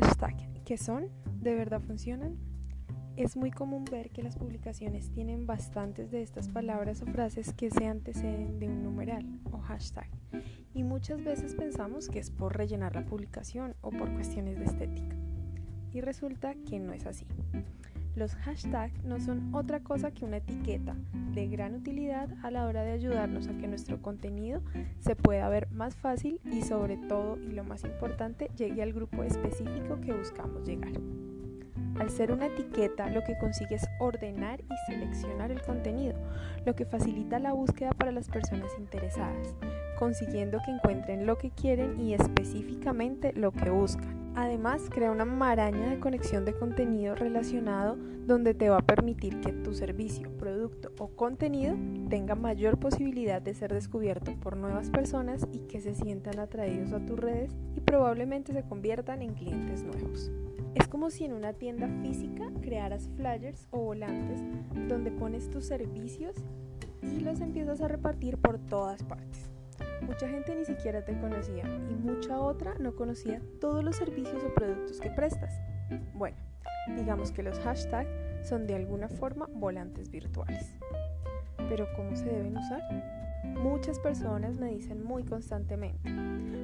Hashtag, ¿qué son? ¿De verdad funcionan? Es muy común ver que las publicaciones tienen bastantes de estas palabras o frases que se anteceden de un numeral o hashtag y muchas veces pensamos que es por rellenar la publicación o por cuestiones de estética. Y resulta que no es así. Los hashtags no son otra cosa que una etiqueta de gran utilidad a la hora de ayudarnos a que nuestro contenido se pueda ver más fácil y sobre todo, y lo más importante, llegue al grupo específico que buscamos llegar. Al ser una etiqueta, lo que consigue es ordenar y seleccionar el contenido, lo que facilita la búsqueda para las personas interesadas, consiguiendo que encuentren lo que quieren y específicamente lo que buscan. Además, crea una maraña de conexión de contenido relacionado donde te va a permitir que tu servicio, producto o contenido tenga mayor posibilidad de ser descubierto por nuevas personas y que se sientan atraídos a tus redes y probablemente se conviertan en clientes nuevos. Es como si en una tienda física crearas flyers o volantes donde pones tus servicios y los empiezas a repartir por todas partes. Mucha gente ni siquiera te conocía y mucha otra no conocía todos los servicios o productos que prestas. Bueno, digamos que los hashtags son de alguna forma volantes virtuales. Pero ¿cómo se deben usar? Muchas personas me dicen muy constantemente,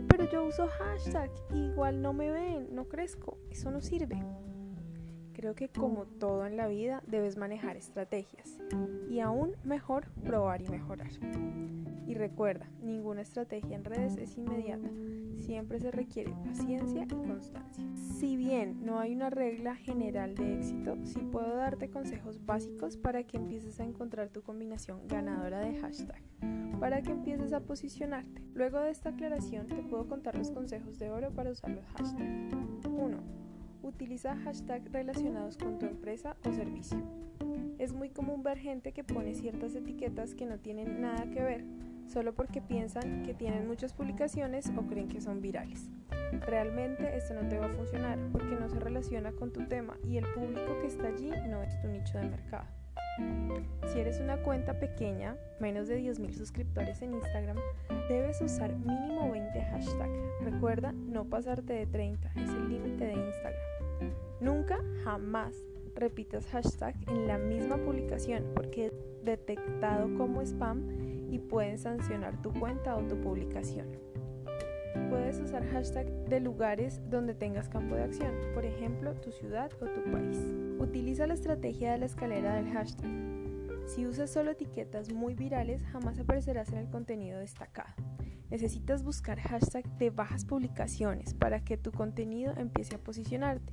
pero yo uso hashtag igual no me ven, no crezco, eso no sirve. Creo que como todo en la vida debes manejar estrategias y aún mejor probar y mejorar. Y recuerda, ninguna estrategia en redes es inmediata, siempre se requiere paciencia y constancia. Si bien no hay una regla general de éxito, sí puedo darte consejos básicos para que empieces a encontrar tu combinación ganadora de hashtag, para que empieces a posicionarte. Luego de esta aclaración te puedo contar los consejos de oro para usar los hashtags. 1 Utiliza hashtags relacionados con tu empresa o servicio. Es muy común ver gente que pone ciertas etiquetas que no tienen nada que ver, solo porque piensan que tienen muchas publicaciones o creen que son virales. Realmente esto no te va a funcionar porque no se relaciona con tu tema y el público que está allí no es tu nicho de mercado. Si eres una cuenta pequeña, menos de 10.000 suscriptores en Instagram, debes usar mínimo 20 hashtags. Recuerda no pasarte de 30, es el límite de Instagram. Nunca, jamás repitas hashtag en la misma publicación porque es detectado como spam y pueden sancionar tu cuenta o tu publicación. Puedes usar hashtag de lugares donde tengas campo de acción, por ejemplo, tu ciudad o tu país. Utiliza la estrategia de la escalera del hashtag. Si usas solo etiquetas muy virales, jamás aparecerás en el contenido destacado. Necesitas buscar hashtag de bajas publicaciones para que tu contenido empiece a posicionarte.